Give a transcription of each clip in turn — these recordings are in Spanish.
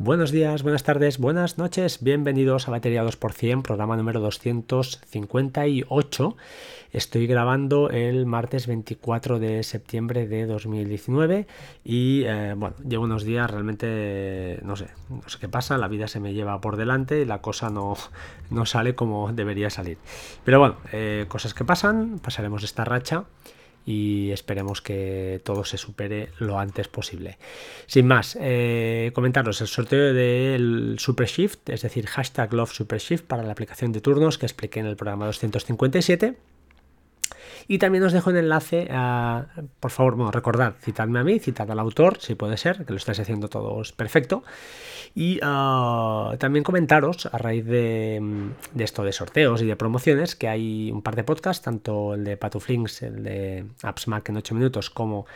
Buenos días, buenas tardes, buenas noches, bienvenidos a Batería 2%, programa número 258. Estoy grabando el martes 24 de septiembre de 2019 y eh, bueno, llevo unos días realmente, no sé, no sé qué pasa, la vida se me lleva por delante y la cosa no, no sale como debería salir. Pero bueno, eh, cosas que pasan, pasaremos esta racha y esperemos que todo se supere lo antes posible. Sin más, eh, comentaros el sorteo del Super Shift, es decir, hashtag Love Super Shift para la aplicación de turnos que expliqué en el programa 257. Y también os dejo el enlace a, por favor, bueno, recordad, citadme a mí, citad al autor, si puede ser, que lo estáis haciendo todos perfecto. Y ah, también comentaros, a raíz de, esto de sorteos y de promociones, que hay un par de podcasts, tanto el de Patuflinks, el de Apps Mac en 8 minutos, como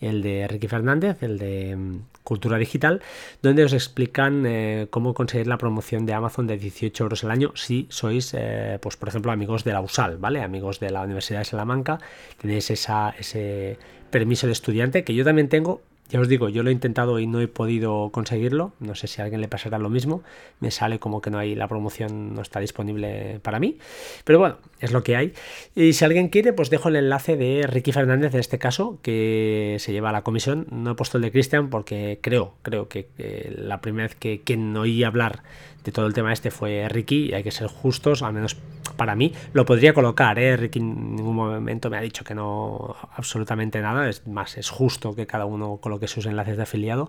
el de Ricky Fernández, el de mm, Cultura Digital, donde os explican eh, cómo conseguir la promoción de Amazon de 18 euros al año si sois, eh, pues por ejemplo, amigos de la USAL, ¿vale? Amigos de la Universidad de Salamanca, tenéis esa, ese permiso de estudiante que yo también tengo ya os digo, yo lo he intentado y no he podido conseguirlo. No sé si a alguien le pasará lo mismo. Me sale como que no hay la promoción, no está disponible para mí. Pero bueno, es lo que hay. Y si alguien quiere, pues dejo el enlace de Ricky Fernández en este caso, que se lleva a la comisión. No he puesto el de Cristian porque creo, creo que la primera vez que quien oí hablar de todo el tema este fue Ricky y hay que ser justos, al menos para mí. Lo podría colocar, ¿eh? Ricky en ningún momento me ha dicho que no absolutamente nada, es más, es justo que cada uno coloque sus enlaces de afiliado.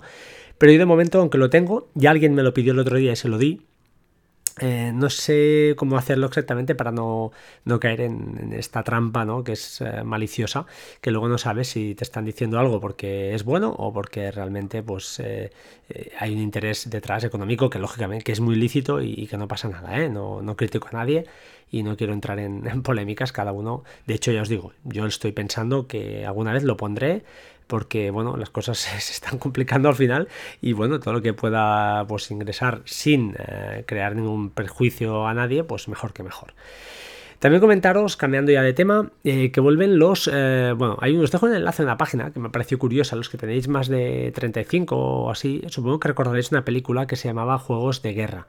Pero yo de momento, aunque lo tengo, ya alguien me lo pidió el otro día y se lo di, eh, no sé cómo hacerlo exactamente para no, caer en, esta trampa ¿no? que es eh, maliciosa, que luego no sabes si te están diciendo algo porque es bueno o porque realmente pues, eh, hay un interés detrás económico que lógicamente es muy lícito y, que no pasa nada. No, no, critico a nadie y no quiero entrar en, en polémicas, cada uno. De hecho, ya os digo, yo estoy pensando que alguna vez lo pondré porque bueno, las cosas se están complicando al final y bueno, todo lo que pueda pues ingresar sin eh, crear ningún perjuicio a nadie, pues mejor que mejor. También comentaros, cambiando ya de tema, eh, que vuelven los... Eh, bueno, hay, os dejo un enlace en la página que me pareció curiosa, los que tenéis más de 35 o así, supongo que recordaréis una película que se llamaba Juegos de Guerra.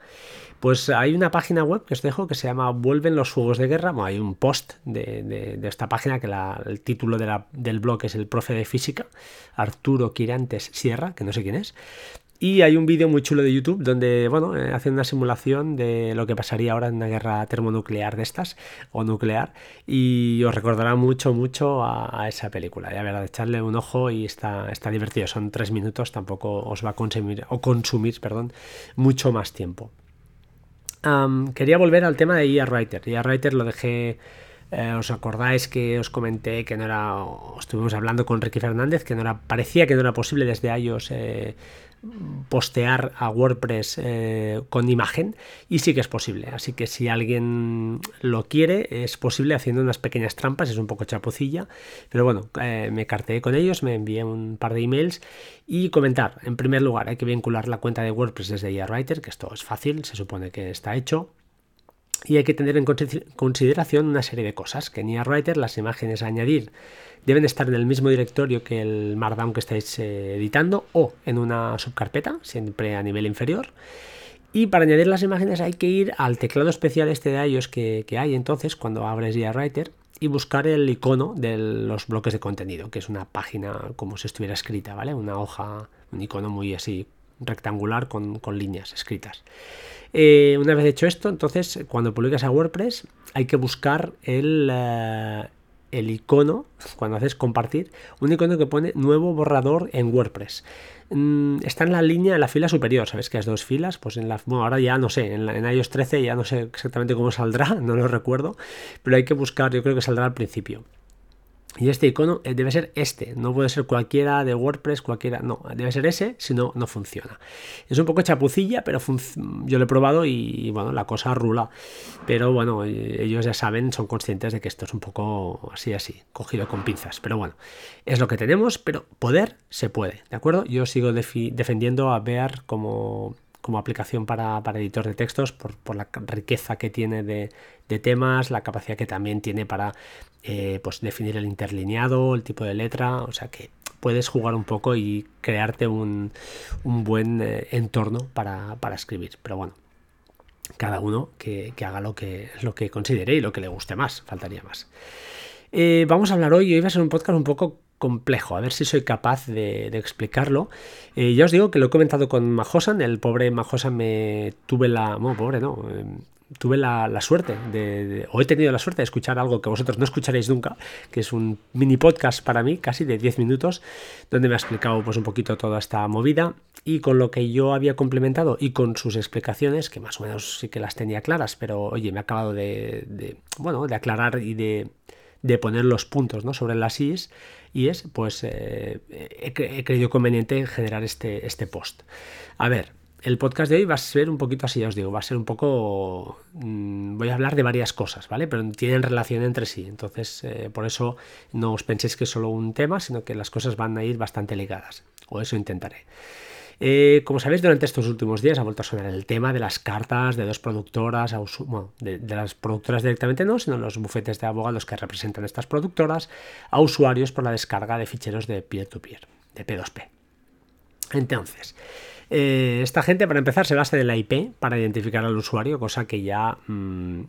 Pues hay una página web que os dejo que se llama Vuelven los Juegos de Guerra. Bueno, hay un post de, esta página que el título del blog es el profe de física, Arturo Quirantes Sierra, que no sé quién es. Y hay un vídeo muy chulo de YouTube donde, bueno, eh, una simulación de lo que pasaría ahora en una guerra termonuclear de estas, o nuclear, y os recordará mucho, mucho a, esa película. Ya verá, echarle un ojo y está, está divertido. Son tres minutos, tampoco os va a consumir, o consumir, perdón, mucho más tiempo quería volver al tema de IA Writer. IA Writer lo dejé. Eh, ¿Os acordáis que os comenté que no era. Estuvimos hablando con Ricky Fernández, que no. Parecía que no era posible desde iOS eh, postear a WordPress eh, con imagen y sí que es posible. Así que si alguien lo quiere, es posible haciendo unas pequeñas trampas, es un poco chapucilla, pero bueno, me carteé con ellos, me envié un par de emails y comentar. En primer lugar, hay que vincular la cuenta de WordPress desde Writer, que esto es fácil, se supone que está hecho. Y hay que tener en consideración una serie de cosas, que en Writer las imágenes a añadir deben estar en el mismo directorio que el Markdown que estáis eh, editando o en una subcarpeta, siempre a nivel inferior. Y para añadir las imágenes hay que ir al teclado especial este de iOS que, hay entonces cuando abres Writer y buscar el icono de los bloques de contenido, que es una página como si estuviera escrita, ¿vale? Una hoja, un icono muy así rectangular con, líneas escritas. Eh, una vez hecho esto, entonces cuando publicas a WordPress hay que buscar el, eh, el icono, cuando haces compartir, un icono que pone nuevo borrador en WordPress. Mm, está en la línea, en la fila superior, ¿sabes que es dos filas? Pues en la, bueno, ahora ya no sé, en, en iOS 13 ya no sé exactamente cómo saldrá, no lo recuerdo, pero hay que buscar, yo creo que saldrá al principio. Y este icono eh, debe ser este, no puede ser cualquiera de WordPress, cualquiera, no, debe ser ese, si no, no funciona. Es un poco chapucilla, pero yo lo he probado y, bueno, la cosa rula. Pero bueno, eh, ellos ya saben, son conscientes de que esto es un poco así, así, cogido con pinzas. Pero bueno, es lo que tenemos, pero poder se puede, ¿de acuerdo? Yo sigo defendiendo a Bear como como aplicación para, editor de textos por, la riqueza que tiene de, temas, la capacidad que también tiene para eh, pues definir el interlineado, el tipo de letra, o sea que puedes jugar un poco y crearte un, buen eh, entorno para, escribir. Pero bueno, cada uno que, haga lo que, lo que considere y lo que le guste más, faltaría más. Eh, vamos a hablar hoy, hoy va a ser un podcast un poco a ver si soy capaz de, explicarlo. Eh, ya os digo que lo he comentado con Majosan, el pobre Majosan me tuve la... Bueno, pobre, no. Em, tuve la, suerte de, o he tenido la suerte de escuchar algo que vosotros no escucharéis nunca, que es un mini podcast para mí, casi de 10 minutos, donde me ha explicado pues un poquito toda esta movida y con lo que yo había complementado y con sus explicaciones, que más o menos sí que las tenía claras, pero oye, me ha acabado de, bueno, de aclarar y de, de poner los puntos ¿no? sobre las is y es pues eh, he, creído conveniente generar este, este post. A ver, el podcast de hoy va a ser un poquito así, ya os digo, va a ser un poco... Mm, voy a hablar de varias cosas, ¿vale? Pero tienen relación entre sí, entonces eh, por eso no os penséis que es solo un tema, sino que las cosas van a ir bastante ligadas, o eso intentaré. Eh, como sabéis, durante estos últimos días ha vuelto a sonar el tema de las cartas de dos productoras, bueno, de, las productoras directamente no, sino los bufetes de abogados que representan estas productoras, a usuarios por la descarga de ficheros de peer-to-peer, de P2P. Entonces, eh, esta gente, para empezar, se basa en la IP para identificar al usuario, cosa que ya mm,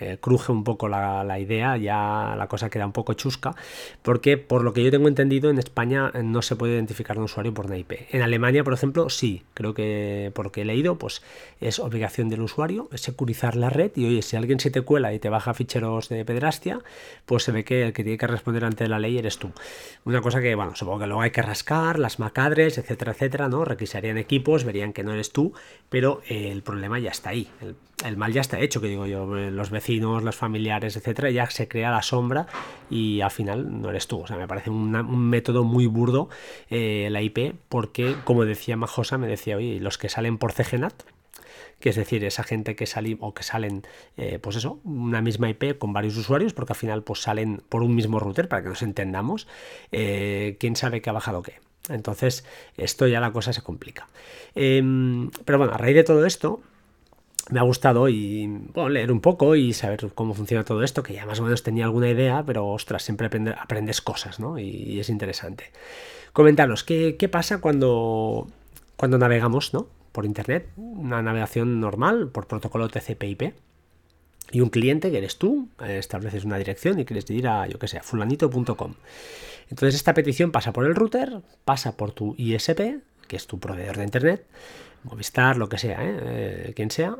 eh, cruje un poco la, idea, ya la cosa queda un poco chusca, porque por lo que yo tengo entendido en España eh, no se puede identificar un usuario por una IP. En Alemania, por ejemplo, sí, creo que por lo que he leído, pues es obligación del usuario securizar la red y oye, si alguien se te cuela y te baja ficheros de pedrastia, pues se ve que el que tiene que responder ante la ley eres tú. Una cosa que, bueno, supongo que luego hay que rascar, las macadres, etcétera, etcétera, ¿no? Requisarían equipos, verían que no eres tú, pero el problema ya está ahí. El mal ya está hecho, que digo yo, los vecinos los familiares, etcétera, ya se crea la sombra y al final no eres tú. O sea, me parece un método muy burdo eh, la IP, porque, como decía Majosa, me decía, oye, los que salen por CGNAT, que es decir, esa gente que salen o que salen, eh, pues eso, una misma IP con varios usuarios, porque al final pues salen por un mismo router para que nos entendamos, eh, quién sabe qué ha bajado qué. Entonces, esto ya la cosa se complica. Em, pero bueno, a raíz de todo esto, me ha gustado y leer un poco y saber cómo funciona todo esto, que ya más o menos tenía alguna idea, pero ostras, siempre aprendes cosas, ¿no? Y, es interesante. Comentaros, ¿qué, pasa cuando, cuando navegamos, ¿no? Por internet, una navegación normal, por protocolo TCP/IP. Y un cliente que eres tú, estableces una dirección y quieres ir a, yo que sé, fulanito.com. Entonces esta petición pasa por el router, pasa por tu ISP, que es tu proveedor de internet, Movistar, lo que sea, ¿eh? Eh, quien sea,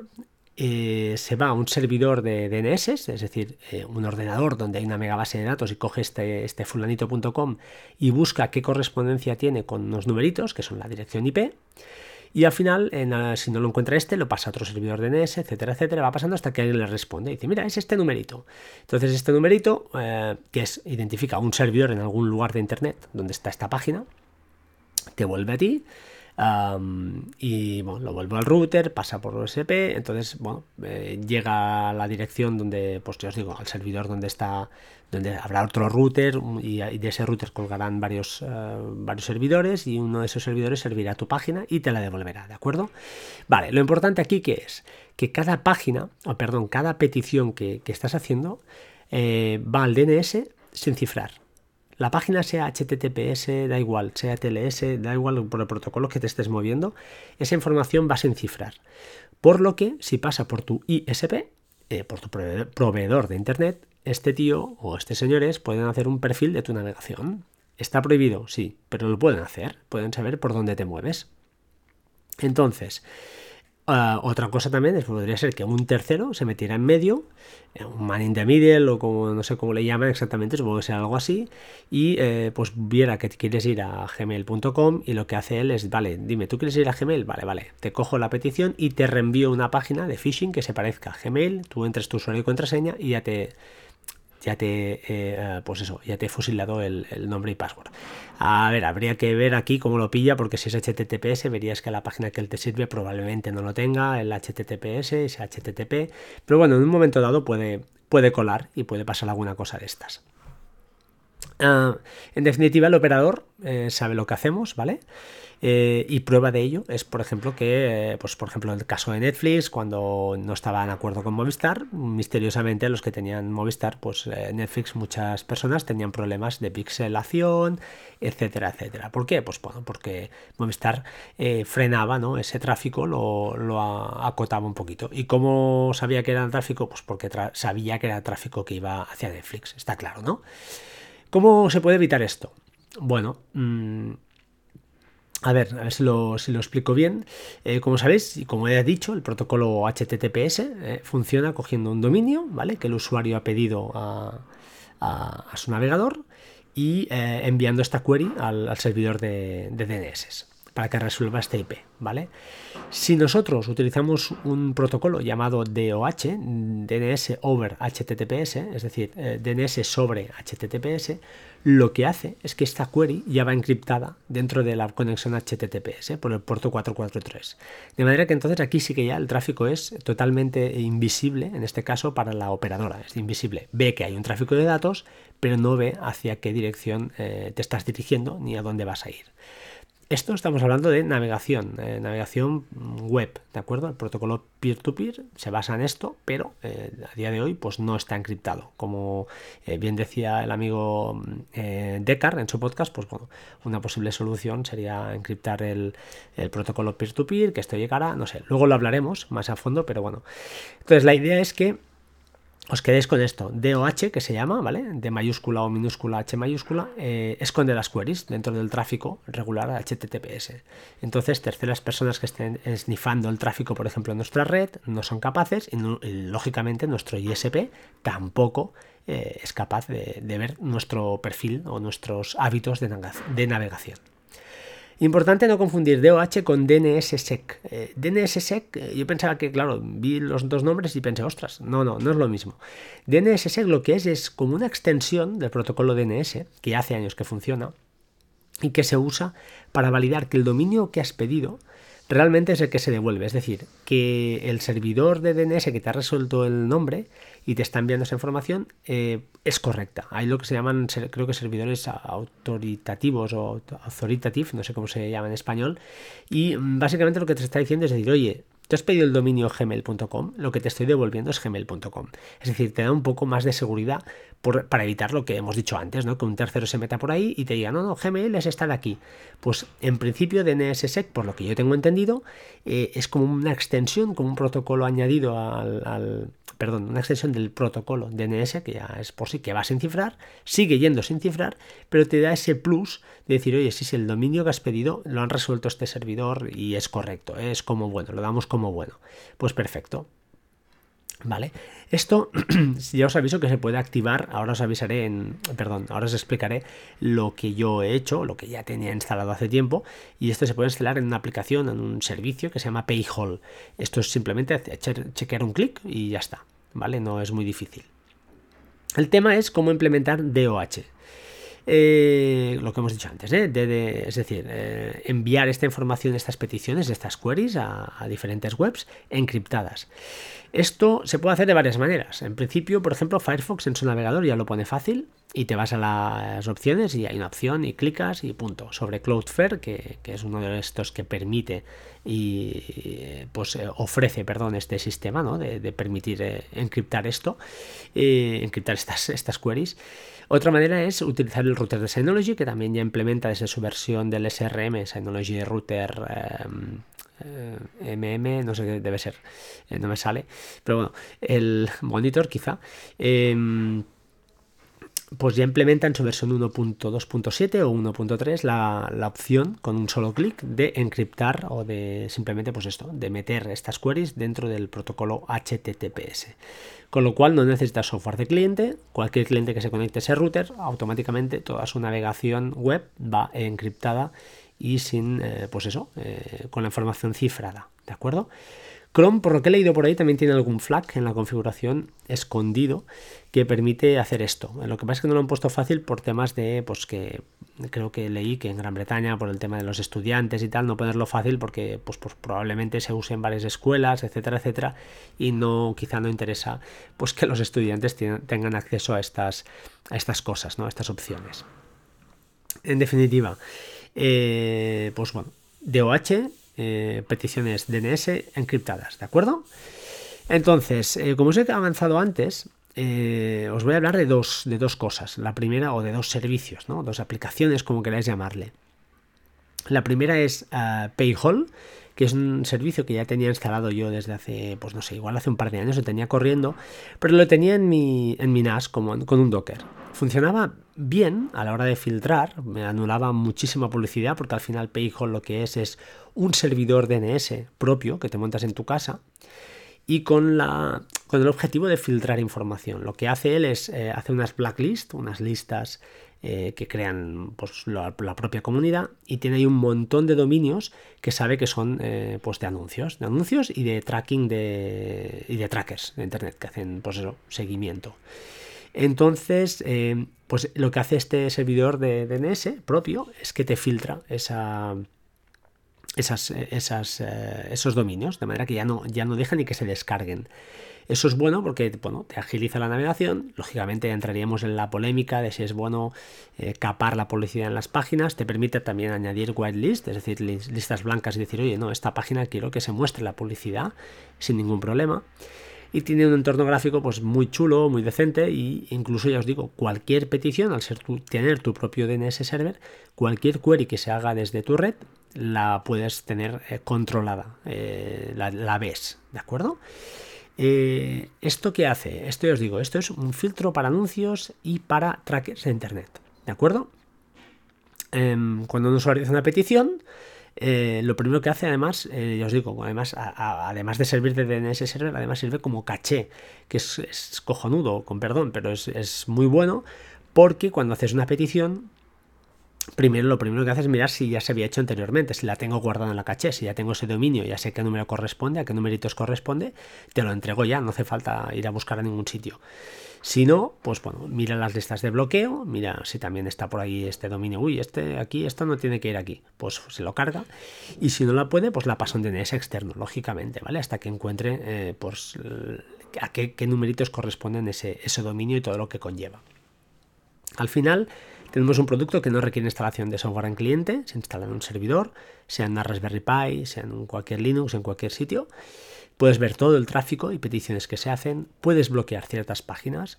eh, se va a un servidor de DNS, es decir, un ordenador donde hay una mega base de datos y coge este, este fulanito.com y busca qué correspondencia tiene con unos numeritos, que son la dirección IP. Y al final, si no lo encuentra este, lo pasa a otro servidor DNS, etcétera, etcétera. Va pasando hasta que alguien le responde. Y dice, mira, es este numerito. Entonces, este numerito, que es, identifica un servidor en algún lugar de Internet donde está esta página, te vuelve a ti y bueno, lo vuelvo al router, pasa por USP, entonces bueno, eh, llega a la dirección donde, pues yo os digo, al servidor donde está, donde habrá otro router y, de ese router colgarán varios, eh, varios servidores y uno de esos servidores servirá a tu página y te la devolverá, ¿de acuerdo? Vale, lo importante aquí que es que cada página, o perdón, cada petición que, estás haciendo eh, va al DNS sin cifrar. La página sea HTTPS, da igual, sea TLS, da igual por el protocolo que te estés moviendo, esa información va sin cifrar. Por lo que, si pasa por tu ISP, eh, por tu proveedor de Internet, este tío o este señores pueden hacer un perfil de tu navegación. ¿Está prohibido? Sí, pero lo pueden hacer, pueden saber por dónde te mueves. Entonces, Ah, otra cosa también podría ser que un tercero se metiera en medio, eh, un man in the middle o como no sé cómo le llaman exactamente, supongo que sea algo así, y eh, pues viera que quieres ir a gmail.com y lo que hace él es, vale, dime, ¿tú quieres ir a Gmail? Vale, vale, te cojo la petición y te reenvío una página de phishing que se parezca a Gmail, tú entres tu usuario y contraseña y ya te ya te, eh, eh, pues eso, ya te he fusilado el, nombre y password. A ver, habría que ver aquí cómo lo pilla, porque si es HTTPS, verías que la página que él te sirve probablemente no lo tenga, el HTTPS, es HTTP, pero bueno, en un momento dado puede, puede colar y puede pasar alguna cosa de estas. Ah, en definitiva, el operador eh, sabe lo que hacemos, ¿vale? Eh, y prueba de ello es, por ejemplo, que, eh, pues, por ejemplo, en el caso de Netflix, cuando no estaba en acuerdo con Movistar, misteriosamente los que tenían Movistar, pues Netflix, muchas personas tenían problemas de pixelación, etcétera, etcétera. ¿Por qué? Pues bueno, porque Movistar frenaba ¿no? ese tráfico, lo, lo, acotaba un poquito. ¿Y cómo sabía que era el tráfico? Pues porque sabía que era tráfico que iba hacia Netflix, está claro, ¿no? ¿Cómo se puede evitar esto? Bueno, mm, a ver, a ver si lo, explico bien. Eh, como sabéis, y como he dicho, el protocolo HTTPS eh, funciona cogiendo un dominio, ¿vale? Que el usuario ha pedido a, su navegador y eh, enviando esta query al, servidor de, de DNS para que resuelva este IP, ¿vale? Si nosotros utilizamos un protocolo llamado DOH, DNS over HTTPS, es decir, eh, DNS sobre HTTPS, lo que hace es que esta query ya va encriptada dentro de la conexión HTTPS por el puerto 443. De manera que entonces aquí sí que ya el tráfico es totalmente invisible, en este caso para la operadora, es invisible. Ve que hay un tráfico de datos, pero no ve hacia qué dirección eh, te estás dirigiendo ni a dónde vas a ir. Esto estamos hablando de navegación, eh, navegación web, ¿de acuerdo? El protocolo peer-to-peer se basa en esto, pero eh, a día de hoy pues no está encriptado. Como eh, bien decía el amigo Decar en su podcast, pues bueno, una posible solución sería encriptar el, el protocolo peer-to-peer, que esto llegará, no sé, luego lo hablaremos más a fondo, pero bueno. Entonces la idea es que os quedéis con esto. DOH, que se llama, ¿vale? De mayúscula o minúscula H mayúscula, eh, esconde las queries dentro del tráfico regular HTTPS. Entonces, terceras personas que estén snifando el tráfico, por ejemplo, en nuestra red, no son capaces y, lógicamente nuestro ISP tampoco eh, es capaz de, ver nuestro perfil o nuestros hábitos de navegación. Importante no confundir DOH con DNSSEC. Eh, DNSSEC, eh, yo pensaba que, claro, vi los dos nombres y pensé, ostras, no, no, no es lo mismo. DNSSEC lo que es es como una extensión del protocolo DNS, que hace años que funciona, y que se usa para validar que el dominio que has pedido realmente es el que se devuelve. Es decir, que el servidor de DNS que te ha resuelto el nombre y te está enviando esa información eh, es correcta. Hay lo que se llaman, creo que servidores autoritativos o authoritative, no sé cómo se llama en español. Y básicamente lo que te está diciendo es decir, oye, te has pedido el dominio gmail.com, lo que te estoy devolviendo es gmail.com. Es decir, te da un poco más de seguridad para evitar lo que hemos dicho antes, ¿no? Que un tercero se meta por ahí y te diga, no, no, Gmail es esta de aquí. Pues en principio DNSSEC, por lo que yo tengo entendido, eh, es como una extensión, como un protocolo añadido al perdón, una extensión del protocolo DNS, que ya es por sí que va sin cifrar, sigue yendo sin cifrar, pero te da ese plus de decir, oye, si es el dominio que has pedido, lo han resuelto este servidor y es correcto, es como bueno, lo damos como bueno. Pues perfecto. ¿Vale? Esto ya os aviso que se puede activar, ahora os avisaré en, perdón, ahora os explicaré lo que yo he hecho, lo que ya tenía instalado hace tiempo, y esto se puede instalar en una aplicación, en un servicio que se llama Payhall. Esto es simplemente chequear un clic y ya está, ¿vale? No es muy difícil. El tema es cómo implementar DOH. Eh, lo que hemos dicho antes, ¿eh? es decir, eh, enviar esta información, estas peticiones, estas queries a, diferentes webs encriptadas. Esto se puede hacer de varias maneras. En principio, por ejemplo, Firefox en su navegador ya lo pone fácil y te vas a las opciones y hay una opción y clicas y punto. Sobre Cloudflare, que, es uno de estos que permite y pues ofrece, perdón, este sistema de, permitir encriptar esto, encriptar estas queries. Otra manera es utilizar el router de Synology, que también ya implementa desde su versión del SRM, Synology Router MM, no sé qué debe ser, eh, no me sale, pero bueno, el monitor quizá. Pues ya implementa en su versión 1.2.7 o 1.3 la, la, opción con un solo clic de encriptar o de simplemente pues esto, de meter estas queries dentro del protocolo HTTPS. Con lo cual no necesitas software de cliente, cualquier cliente que se conecte a ese router, automáticamente toda su navegación web va encriptada y sin, eh, pues eso, eh, con la información cifrada, ¿de acuerdo? Chrome, por lo que he leído por ahí, también tiene algún flag en la configuración escondido que permite hacer esto. Lo que pasa es que no lo han puesto fácil por temas de pues que creo que leí que en Gran Bretaña por el tema de los estudiantes y tal no ponerlo fácil porque pues, pues probablemente se use en varias escuelas etcétera etcétera y no quizá no interesa pues que los estudiantes tengan acceso a estas a estas cosas no a estas opciones en definitiva eh, pues bueno DOH eh, peticiones DNS encriptadas de acuerdo entonces eh, como os he avanzado antes eh, os voy a hablar de dos, de dos cosas. La primera, o de dos servicios, ¿no? dos aplicaciones, como queráis llamarle. La primera es uh, Payhall, que es un servicio que ya tenía instalado yo desde hace, pues no sé, igual hace un par de años, lo tenía corriendo, pero lo tenía en mi, en mi NAS como, con un Docker. Funcionaba bien a la hora de filtrar, me anulaba muchísima publicidad, porque al final Payhall lo que es es un servidor DNS propio que te montas en tu casa y con, la, con el objetivo de filtrar información. Lo que hace él es eh, hacer unas blacklists, unas listas eh, que crean pues, la, propia comunidad y tiene ahí un montón de dominios que sabe que son eh, pues, de anuncios, de anuncios y de tracking de, y de trackers de internet que hacen pues eso, seguimiento. Entonces, pues lo que hace este servidor de DNS propio es que te filtra esa, esas, esas, eh, esos dominios, de manera que ya no, ya no dejan ni que se descarguen. Eso es bueno porque bueno, te agiliza la navegación. Lógicamente entraríamos en la polémica de si es bueno eh, capar la publicidad en las páginas. Te permite también añadir whitelist, es decir, listas blancas y decir, oye, no, esta página quiero que se muestre la publicidad sin ningún problema y tiene un entorno gráfico pues muy chulo, muy decente e incluso ya os digo, cualquier petición, al ser tener tu propio DNS server, cualquier query que se haga desde tu red la puedes tener eh, controlada, eh, la, ves, ¿de acuerdo? Eh, ¿Esto qué hace? Esto ya os digo, esto es un filtro para anuncios y para trackers de internet, ¿de acuerdo? Em, cuando un usuario hace una petición, eh, lo primero que hace además, eh, ya os digo, además, además de servir de DNS server, además sirve como caché, que es, cojonudo, con perdón, pero es, muy bueno porque cuando haces una petición, primero lo primero que haces es mirar si ya se había hecho anteriormente, si la tengo guardada en la caché, si ya tengo ese dominio, ya sé qué número corresponde, a qué numeritos corresponde, te lo entrego ya, no hace falta ir a buscar a ningún sitio. Si no, pues bueno, mira las listas de bloqueo, mira si también está por ahí este dominio, uy, este aquí, esto no tiene que ir aquí, pues se lo carga. Y si no la puede, pues la pasa en DNS externo, lógicamente, ¿vale? Hasta que encuentre eh, pues, a qué, numeritos corresponden ese, ese dominio y todo lo que conlleva. Al final, tenemos un producto que no requiere instalación de software en cliente, se instala en un servidor, sea en una Raspberry Pi, sea en cualquier Linux, en cualquier sitio. Puedes ver todo el tráfico y peticiones que se hacen, puedes bloquear ciertas páginas,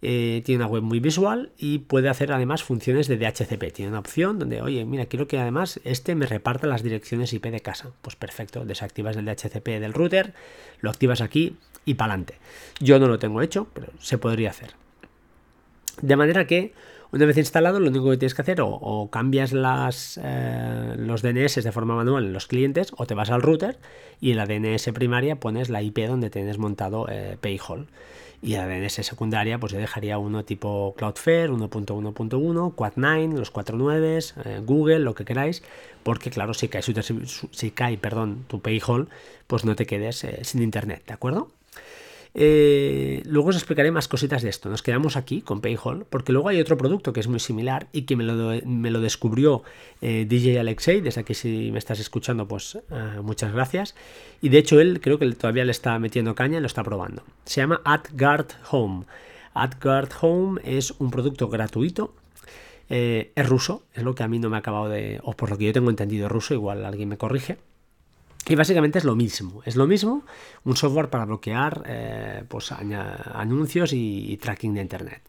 eh, tiene una web muy visual y puede hacer además funciones de DHCP. Tiene una opción donde, oye, mira, quiero que además este me reparta las direcciones IP de casa. Pues perfecto, desactivas el DHCP del router, lo activas aquí y para adelante. Yo no lo tengo hecho, pero se podría hacer. De manera que una vez instalado, lo único que tienes que hacer o, cambias las, eh, los DNS de forma manual en los clientes o te vas al router y en la DNS primaria pones la IP donde tienes montado eh, Payhall. Y en la DNS secundaria, pues yo dejaría uno tipo Cloudflare, 1.1.1, Quad9, los 4.9, eh, Google, lo que queráis, porque claro, si cae, si cae perdón, tu Payhall, pues no te quedes sin internet, ¿de acuerdo? Eh, luego os explicaré más cositas de esto. Nos quedamos aquí con Payhall, porque luego hay otro producto que es muy similar y que me lo, descubrió eh, DJ Alexei. Desde aquí, si me estás escuchando, pues eh, muchas gracias. Y de hecho, él creo que todavía le está metiendo caña y lo está probando. Se llama AdGuard Home. AdGuard Home es un producto gratuito es ruso, es lo que a mí no me ha acabado de. o por lo que yo tengo entendido ruso, igual alguien me corrige. Y básicamente es lo mismo, es lo mismo, un software para bloquear eh, pues, anuncios y, tracking de Internet.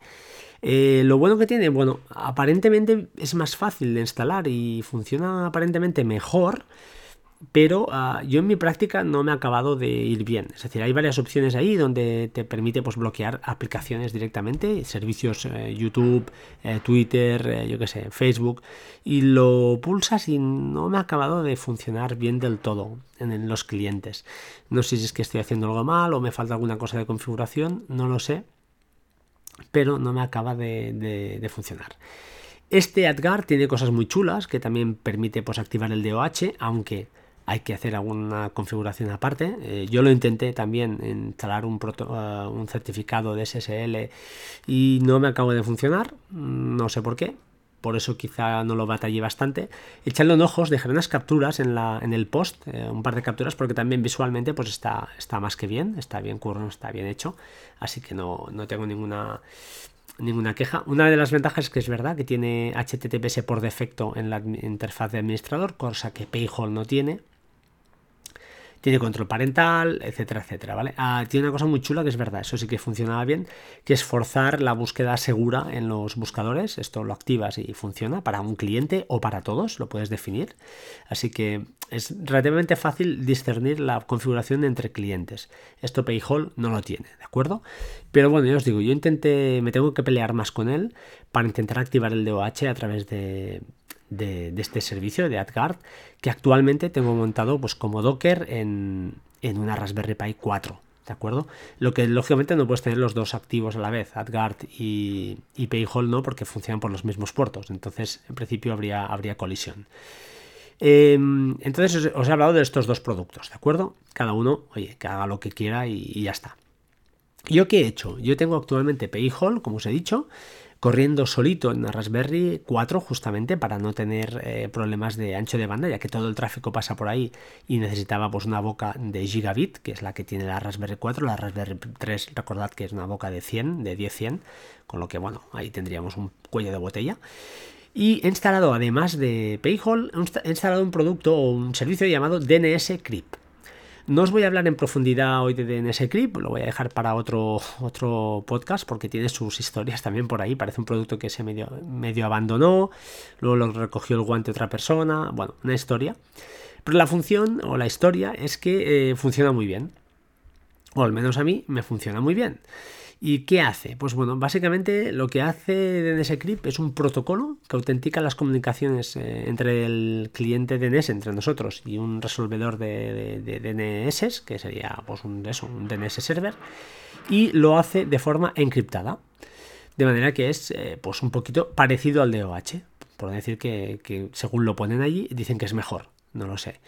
Eh, lo bueno que tiene, bueno, aparentemente es más fácil de instalar y funciona aparentemente mejor pero ah, yo en mi práctica no me ha acabado de ir bien. Es decir, hay varias opciones ahí donde te permite pues, bloquear aplicaciones directamente, servicios eh, YouTube, eh, Twitter, eh, yo qué sé, Facebook, y lo pulsas y no me ha acabado de funcionar bien del todo en, los clientes. No sé si es que estoy haciendo algo mal o me falta alguna cosa de configuración, no lo sé, pero no me acaba de, funcionar. Este AdGuard tiene cosas muy chulas que también permite pues, activar el DOH, aunque hay que hacer alguna configuración aparte. Eh, yo lo intenté también instalar un, eh, un certificado de SSL y no me acabo de funcionar, no sé por qué. por eso quizá no lo batallé bastante. Echadle un ojos, dejaré unas capturas en, el post, eh, un par de capturas, porque también visualmente pues está, más que bien, está bien curro, está bien hecho, así que no, no tengo ninguna, ninguna queja. Una de las ventajas es que es verdad que tiene HTTPS por defecto en la interfaz de administrador, cosa que Payhole no tiene tiene control parental, etcétera, etcétera, ¿vale? Ah, tiene una cosa muy chula que es verdad, eso sí que funcionaba bien, que es forzar la búsqueda segura en los buscadores, esto lo activas y funciona para un cliente o para todos, lo puedes definir, así que es relativamente fácil discernir la configuración entre clientes, esto Payhole no lo tiene, ¿de acuerdo? Pero bueno, yo os digo, yo intenté, me tengo que pelear más con él para intentar activar el DOH a través de de, este servicio de AdGuard que actualmente tengo montado pues como Docker en, una Raspberry Pi 4. ¿De acuerdo? Lo que lógicamente no puedes tener los dos activos a la vez, AdGuard y, y Payhole no, porque funcionan por los mismos puertos. Entonces, en principio habría, habría colisión. Em, entonces os, he hablado de estos dos productos, ¿de acuerdo? Cada uno, oye, que haga lo que quiera y, y ya está. ¿Yo qué he hecho? Yo tengo actualmente Payhole, como os he dicho, corriendo solito en Raspberry 4 justamente para no tener eh, problemas de ancho de banda, ya que todo el tráfico pasa por ahí y necesitaba pues una boca de gigabit, que es la que tiene la Raspberry 4, la Raspberry 3 recordad que es una boca de 100, de 10-100, con lo que bueno, ahí tendríamos un cuello de botella. Y he instalado, además de Payhole, he instalado un producto o un servicio llamado DNS Crypt. No os voy a hablar en profundidad hoy de DNS Crypt, lo voy a dejar para otro, otro podcast porque tiene sus historias también por ahí. Parece un producto que se medio, medio abandonó, luego lo recogió el guante otra persona, bueno, una historia. Pero la función o la historia es que eh, funciona muy bien. O al menos a mí me funciona muy bien. ¿Y qué hace? Pues bueno, básicamente lo que hace DNS es un protocolo que autentica las comunicaciones eh, entre el cliente DNS, entre nosotros, y un resolvedor de, DNS, que sería pues un, eso, un DNS server, y lo hace de forma encriptada. De manera que es eh, pues un poquito parecido al DOH. Por decir que según lo ponen allí, dicen que es mejor. No lo sé.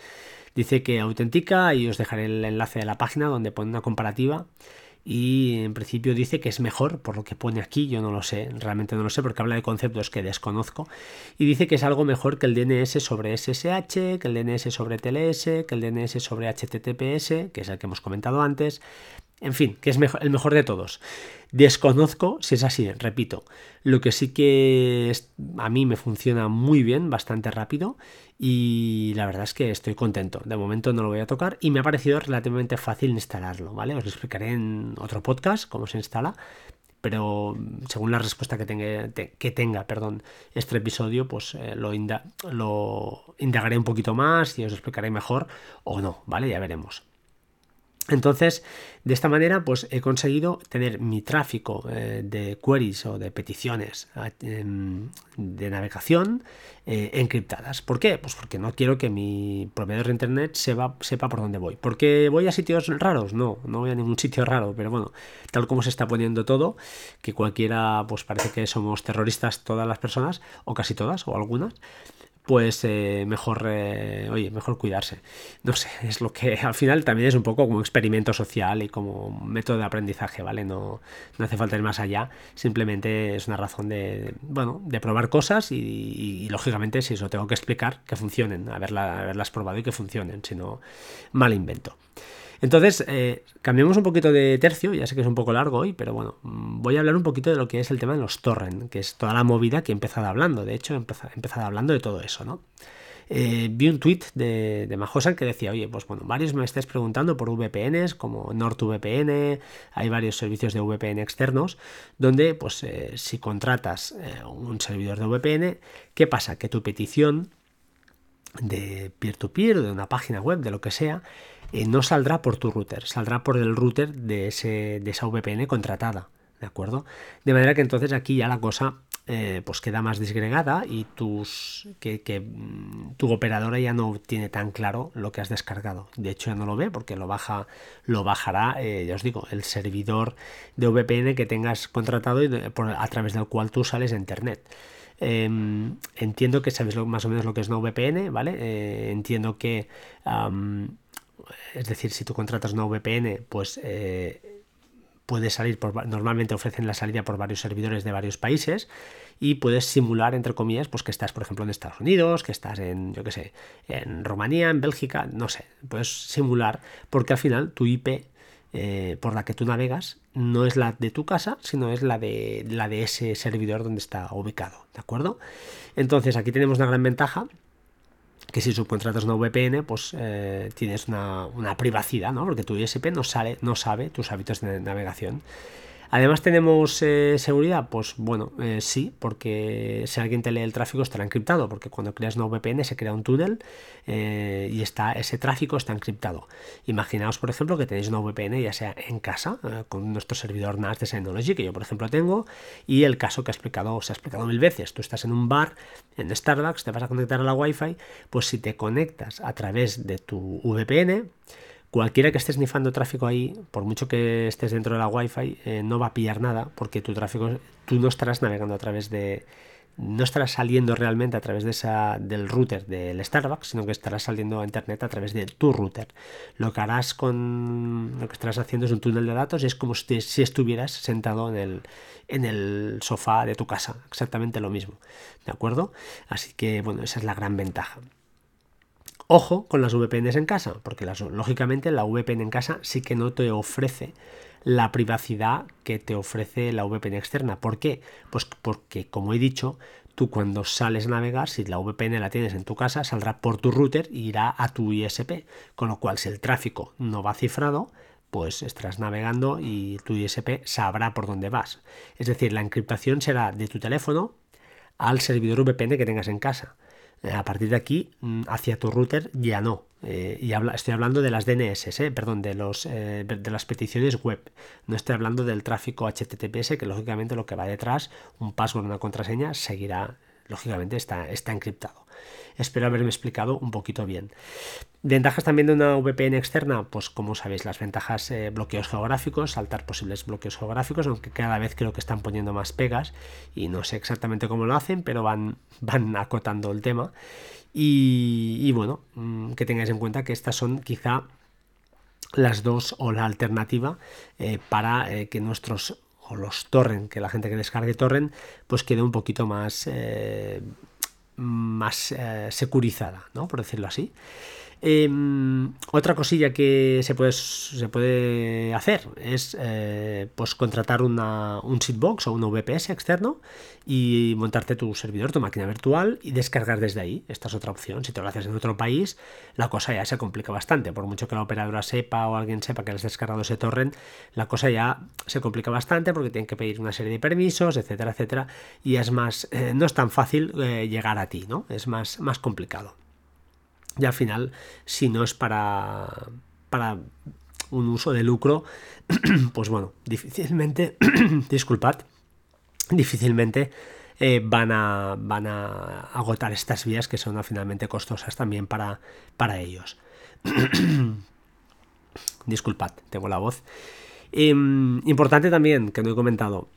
Dice que autentica y os dejaré el enlace de la página donde pone una comparativa y en principio dice que es mejor, por lo que pone aquí, yo no lo sé, realmente no lo sé porque habla de conceptos que desconozco, y dice que es algo mejor que el DNS sobre SSH, que el DNS sobre TLS, que el DNS sobre HTTPS, que es el que hemos comentado antes, en fin, que es el mejor de todos. Desconozco si es así, repito. Lo que sí que a mí me funciona muy bien, bastante rápido, y la verdad es que estoy contento. De momento no lo voy a tocar y me ha parecido relativamente fácil instalarlo, ¿vale? Os lo explicaré en otro podcast cómo se instala, pero según la respuesta que tenga, que tenga perdón, este episodio, pues eh, lo, lo indagaré un poquito más y os explicaré mejor o no, ¿vale? Ya veremos. Entonces, de esta manera, pues he conseguido tener mi tráfico eh, de queries o de peticiones em, de navegación eh, encriptadas. ¿Por qué? Pues porque no quiero que mi proveedor de internet sepa, sepa por dónde voy. ¿Por qué voy a sitios raros? No, no voy a ningún sitio raro, pero bueno, tal como se está poniendo todo, que cualquiera, pues parece que somos terroristas todas las personas, o casi todas, o algunas pues eh, mejor, eh, oye, mejor cuidarse. No sé, es lo que al final también es un poco como experimento social y como método de aprendizaje, ¿vale? No, no hace falta ir más allá, simplemente es una razón de, bueno, de probar cosas y, lógicamente si eso tengo que explicar, que funcionen, haberla, haberlas probado y que funcionen, si no, mal invento. Entonces, eh, cambiemos un poquito de tercio, ya sé que es un poco largo hoy, pero bueno, mm, voy a hablar un poquito de lo que es el tema de los torrent, que es toda la movida que he empezado hablando. De hecho, he empezado, hablando de todo eso, ¿no? Eh, vi un tweet de, de Majosan que decía, oye, pues bueno, varios me estáis preguntando por VPNs como NordVPN, hay varios servicios de VPN externos, donde pues eh, si contratas un servidor de VPN, ¿qué pasa? Que tu petición de peer-to-peer o de una página web, de lo que sea, eh, no saldrá por tu router, saldrá por el router de, ese, de esa VPN contratada. ¿De acuerdo? De manera que entonces aquí ya la cosa eh, pues queda más disgregada y tus, que, mm, tu operadora ya no tiene tan claro lo que has descargado. De hecho ya no lo ve porque lo, baja, lo bajará, eh, ya os digo, el servidor de VPN que tengas contratado y a través del cual tú sales a Internet. Em, entiendo que sabéis más o menos lo que es una VPN, ¿vale? entiendo que es decir, si tú contratas una VPN, pues, eh, puedes salir por, normalmente ofrecen la salida por varios servidores de varios países y puedes simular, entre comillas, pues que estás, por ejemplo, en Estados Unidos, que estás en, yo qué sé, en Rumanía, en Bélgica, no sé, puedes simular porque al final tu IP eh, por la que tú navegas no es la de tu casa, sino es la de, la de ese servidor donde está ubicado, ¿de acuerdo? Entonces aquí tenemos una gran ventaja que si subcontratas una VPN, pues eh, tienes una, privacidad, ¿no? Porque tu ISP no, sale, no sabe tus hábitos de navegación. Además tenemos eh, seguridad, pues bueno, eh, sí, porque si alguien te lee el tráfico estará encriptado, porque cuando creas una VPN se crea un túnel eh, y está, ese tráfico está encriptado. Imaginaos, por ejemplo, que tenéis una VPN ya sea en casa, con nuestro servidor NAS de Synology, que yo por ejemplo tengo, y el caso que ha explicado, se ha explicado mil veces. Tú estás en un bar, en Starbucks, te vas a conectar a la Wi-Fi, pues si te conectas a través de tu VPN, Cualquiera que esté snifando tráfico ahí, por mucho que estés dentro de la Wi-Fi, eh, no va a pillar nada porque tu tráfico, tú no estarás navegando a través de, no estarás saliendo realmente a través de esa, del router del Starbucks, sino que estarás saliendo a internet a través de tu router. Lo que harás con lo que estarás haciendo es un túnel de datos y es como si, si estuvieras sentado en el, en el sofá de tu casa, exactamente lo mismo. ¿De acuerdo? Así que bueno, esa es la gran ventaja. Ojo con las VPNs en casa, porque lógicamente la VPN en casa sí que no te ofrece la privacidad que te ofrece la VPN externa. ¿Por qué? Pues porque, como he dicho, tú cuando sales a navegar, si la VPN la tienes en tu casa, saldrá por tu router e irá a tu ISP. Con lo cual, si el tráfico no va cifrado, pues estarás navegando y tu ISP sabrá por dónde vas. Es decir, la encriptación será de tu teléfono al servidor VPN que tengas en casa. Eh, a partir de aquí, mm, hacia tu router ya no. Eh, y habla, estoy hablando de las DNS, eh, perdón, de, los, de las peticiones web. No estoy hablando del tráfico HTTPS, que lógicamente lo que va detrás, un password, una contraseña, seguirá, lógicamente está, está encriptado. Espero haberme explicado un poquito bien. Ventajas también de una VPN externa, pues como sabéis, las ventajas eh, bloqueos geográficos, saltar posibles bloqueos geográficos, aunque cada vez creo que están poniendo más pegas y no sé exactamente cómo lo hacen, pero van, van acotando el tema. Y, bueno, mm, que tengáis en cuenta que estas son quizá las dos o la alternativa eh, para eh, que nuestros o los torrent, que la gente que descargue torrent, pues quede un poquito más más eh, securizada, ¿no? por decirlo así. Em, otra cosilla que se puede, se puede hacer es eh, pues contratar una, un seedbox o un VPS externo y montarte tu servidor, tu máquina virtual y descargar desde ahí. Esta es otra opción. Si te lo haces en otro país, la cosa ya se complica bastante. Por mucho que la operadora sepa o alguien sepa que has descargado ese torrent, la cosa ya se complica bastante porque tienen que pedir una serie de permisos, etcétera, etcétera. Y es más, eh, no es tan fácil eh, llegar a ti, ¿no? Es más, más complicado. Y al final, si no es para, para un uso de lucro, pues bueno, difícilmente, disculpad, difícilmente eh, van, a, van a agotar estas vías que son finalmente costosas también para, para ellos. disculpad, tengo la voz. Em, importante también, que no he comentado,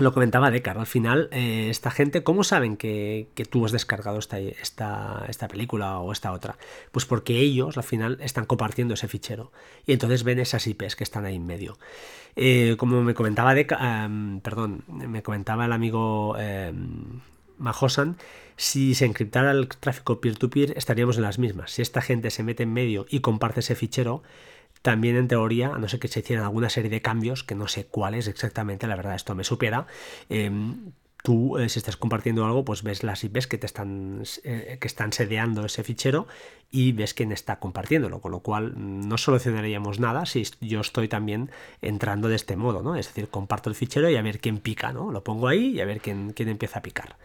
lo comentaba Decar, al final, eh, esta gente, ¿cómo saben que, tú has descargado esta, esta, esta, película o esta otra? Pues porque ellos, al final, están compartiendo ese fichero y entonces ven esas IPs que están ahí en medio. Eh, como me comentaba Decar, perdón, me comentaba el amigo em, Mahosan, si se encriptara el tráfico peer-to-peer -peer, estaríamos en las mismas. Si esta gente se mete en medio y comparte ese fichero, también en teoría, a no ser que se hicieran alguna serie de cambios, que no sé cuáles exactamente, la verdad esto me supera, em, tú eh, si estás compartiendo algo, pues ves las IPs que te están, eh, que están sedeando ese fichero y ves quién está compartiéndolo, con lo cual no solucionaríamos nada si yo estoy también entrando de este modo, ¿no? Es decir, comparto el fichero y a ver quién pica, ¿no? Lo pongo ahí y a ver quién, quién empieza a picar.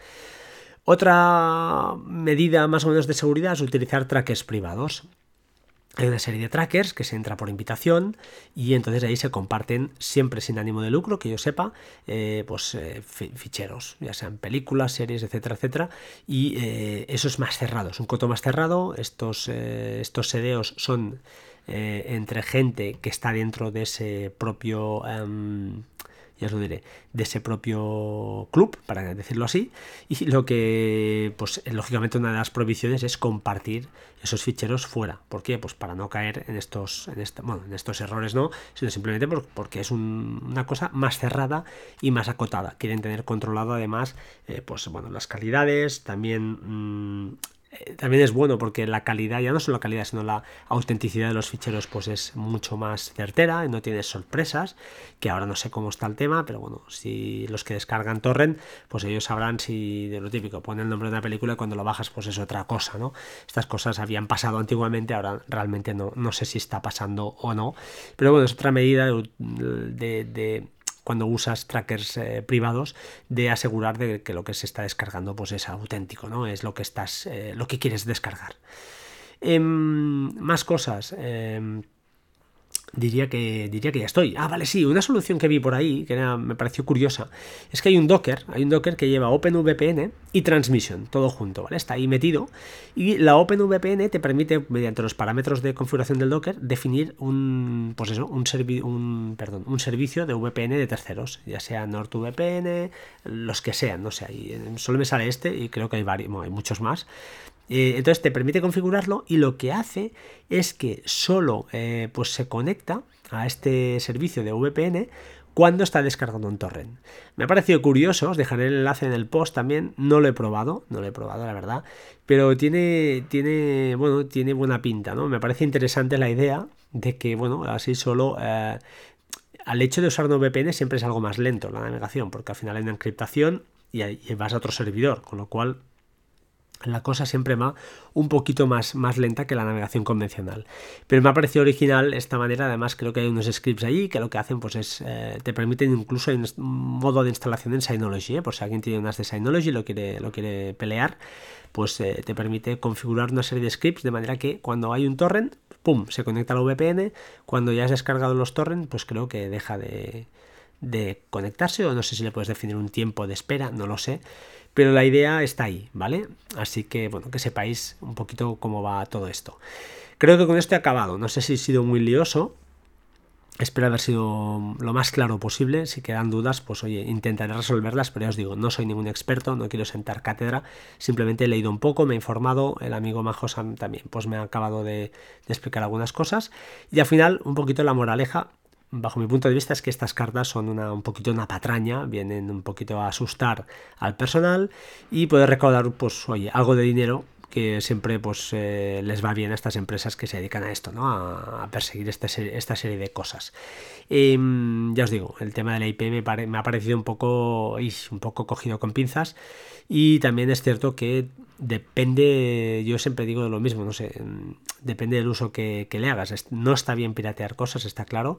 Otra medida más o menos de seguridad es utilizar trackers privados. Hay una serie de trackers que se entra por invitación y entonces ahí se comparten siempre sin ánimo de lucro, que yo sepa, eh, pues eh, ficheros, ya sean películas, series, etcétera, etcétera. Y eh, eso es más cerrado, es un coto más cerrado. Estos, estos sedeos son entre gente que está dentro de ese propio... Em, ya os lo diré, de ese propio club, para decirlo así, y lo que, pues lógicamente una de las prohibiciones es compartir esos ficheros fuera. ¿Por qué? Pues para no caer en estos, en bueno, en estos errores no, sino simplemente porque es una cosa más cerrada y más acotada. Quieren tener controlado además, eh, pues bueno, las calidades, también mm, también es bueno porque la calidad, ya no solo la calidad, sino la autenticidad de los ficheros, pues es mucho más certera, no tienes sorpresas, que ahora no sé cómo está el tema, pero bueno, si los que descargan torrent, pues ellos sabrán si de lo típico, pone el nombre de una película y cuando lo bajas, pues es otra cosa, ¿no? Estas cosas habían pasado antiguamente, ahora realmente no, no sé si está pasando o no, pero bueno, es otra medida de cuando usas trackers eh, privados de asegurar de que lo que se está descargando pues es auténtico, ¿no? Es lo que estás, eh, lo que quieres descargar. Em, más cosas. Diría que, diría que ya estoy. Ah, vale, sí, una solución que vi por ahí, que me pareció curiosa, es que hay un Docker, hay un Docker que lleva OpenVPN y Transmission, todo junto, ¿vale? Está ahí metido. Y la OpenVPN te permite, mediante los parámetros de configuración del Docker, definir un, pues eso, un, un, perdón, un servicio de VPN de terceros, ya sea NordVPN, los que sean, no sé, ahí, solo me sale este y creo que hay, varios, hay muchos más. Eh, entonces te permite configurarlo y lo que hace es que solo eh, pues se conecta a este servicio de VPN cuando está descargando un torrent. Me ha parecido curioso, os dejaré el enlace en el post también, no lo he probado, no lo he probado la verdad, pero tiene, tiene, bueno, tiene buena pinta, ¿no? Me parece interesante la idea de que, bueno, así solo... Eh, al hecho de usar un VPN siempre es algo más lento la navegación, porque al final hay una encriptación y vas a otro servidor, con lo cual la cosa siempre va un poquito más, más lenta que la navegación convencional. Pero me ha parecido original esta manera, además creo que hay unos scripts allí que lo que hacen pues es, eh, te permiten incluso un modo de instalación en Synology, ¿eh? por si alguien tiene unas de Synology y lo quiere, lo quiere pelear, pues eh, te permite configurar una serie de scripts de manera que cuando hay un torrent, ¡pum!, se conecta a la VPN, cuando ya has descargado los torrents, pues creo que deja de, de conectarse o no sé si le puedes definir un tiempo de espera, no lo sé pero la idea está ahí, ¿vale? Así que, bueno, que sepáis un poquito cómo va todo esto. Creo que con esto he acabado. No sé si he sido muy lioso. Espero haber sido lo más claro posible. Si quedan dudas, pues oye, intentaré resolverlas, pero ya os digo, no soy ningún experto, no quiero sentar cátedra. Simplemente he leído un poco, me he informado. El amigo Majosan también, pues me ha acabado de, de explicar algunas cosas. Y al final, un poquito la moraleja bajo mi punto de vista es que estas cartas son una, un poquito una patraña, vienen un poquito a asustar al personal y poder recaudar pues oye, algo de dinero que siempre pues eh, les va bien a estas empresas que se dedican a esto, ¿no? a, perseguir esta serie, esta serie de cosas. Em, ya os digo, el tema de la IP me, ha parecido un poco, un poco cogido con pinzas y también es cierto que depende, yo siempre digo lo mismo, no sé, depende del uso que, que le hagas. No está bien piratear cosas, está claro,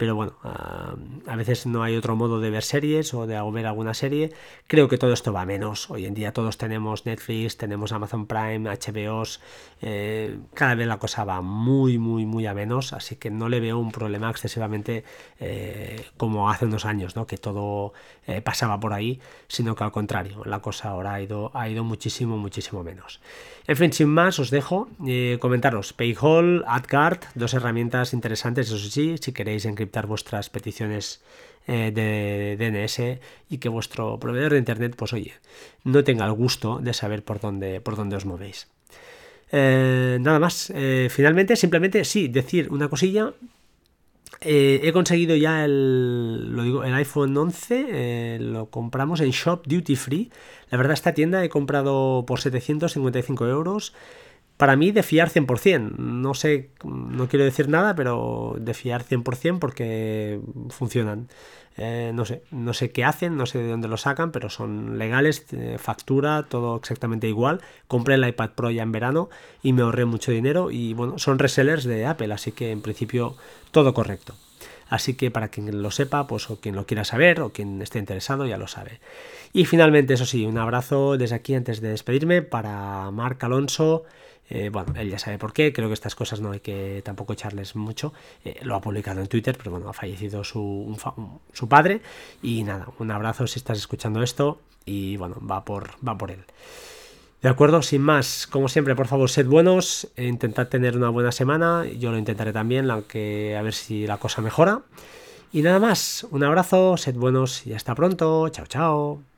pero bueno, a, veces no hay otro modo de ver series o de ver alguna serie. Creo que todo esto va menos. Hoy en día todos tenemos Netflix, tenemos Amazon Prime, HBOs. Eh, cada vez la cosa va muy, muy, muy a menos. Así que no le veo un problema excesivamente eh, como hace unos años, ¿no? que todo eh, pasaba por ahí, sino que al contrario, la cosa ahora ha ido, ha ido muchísimo, muchísimo menos. En fin, sin más, os dejo comentaros Payhall, AdGuard, dos herramientas interesantes, eso sí, si queréis encriptar vuestras peticiones eh, de DNS y que vuestro proveedor de internet, pues oye, no tenga el gusto de saber por dónde, por dónde os movéis. Eh, nada más. Eh, finalmente, simplemente sí, decir una cosilla. He conseguido ya el, lo digo, el iPhone 11, lo compramos en Shop Duty Free. La verdad, esta tienda he comprado por 755 euros. Para mí de fiar 100%, no sé, no quiero decir nada, pero de fiar 100% porque funcionan. Eh, no sé, no sé qué hacen, no sé de dónde lo sacan, pero son legales, eh, factura, todo exactamente igual. Compré el iPad Pro ya en verano y me ahorré mucho dinero y bueno, son resellers de Apple, así que en principio todo correcto. Así que para quien lo sepa, pues o quien lo quiera saber o quien esté interesado ya lo sabe. Y finalmente, eso sí, un abrazo desde aquí antes de despedirme para Marc Alonso, eh, bueno, él ya sabe por qué, creo que estas cosas no hay que tampoco echarles mucho. Eh, lo ha publicado en Twitter, pero bueno, ha fallecido su, su padre. Y nada, un abrazo si estás escuchando esto y bueno, va por, va por él. De acuerdo, sin más, como siempre, por favor, sed buenos, e intentad tener una buena semana, yo lo intentaré también, aunque a ver si la cosa mejora. Y nada más, un abrazo, sed buenos y hasta pronto. Chao, chao.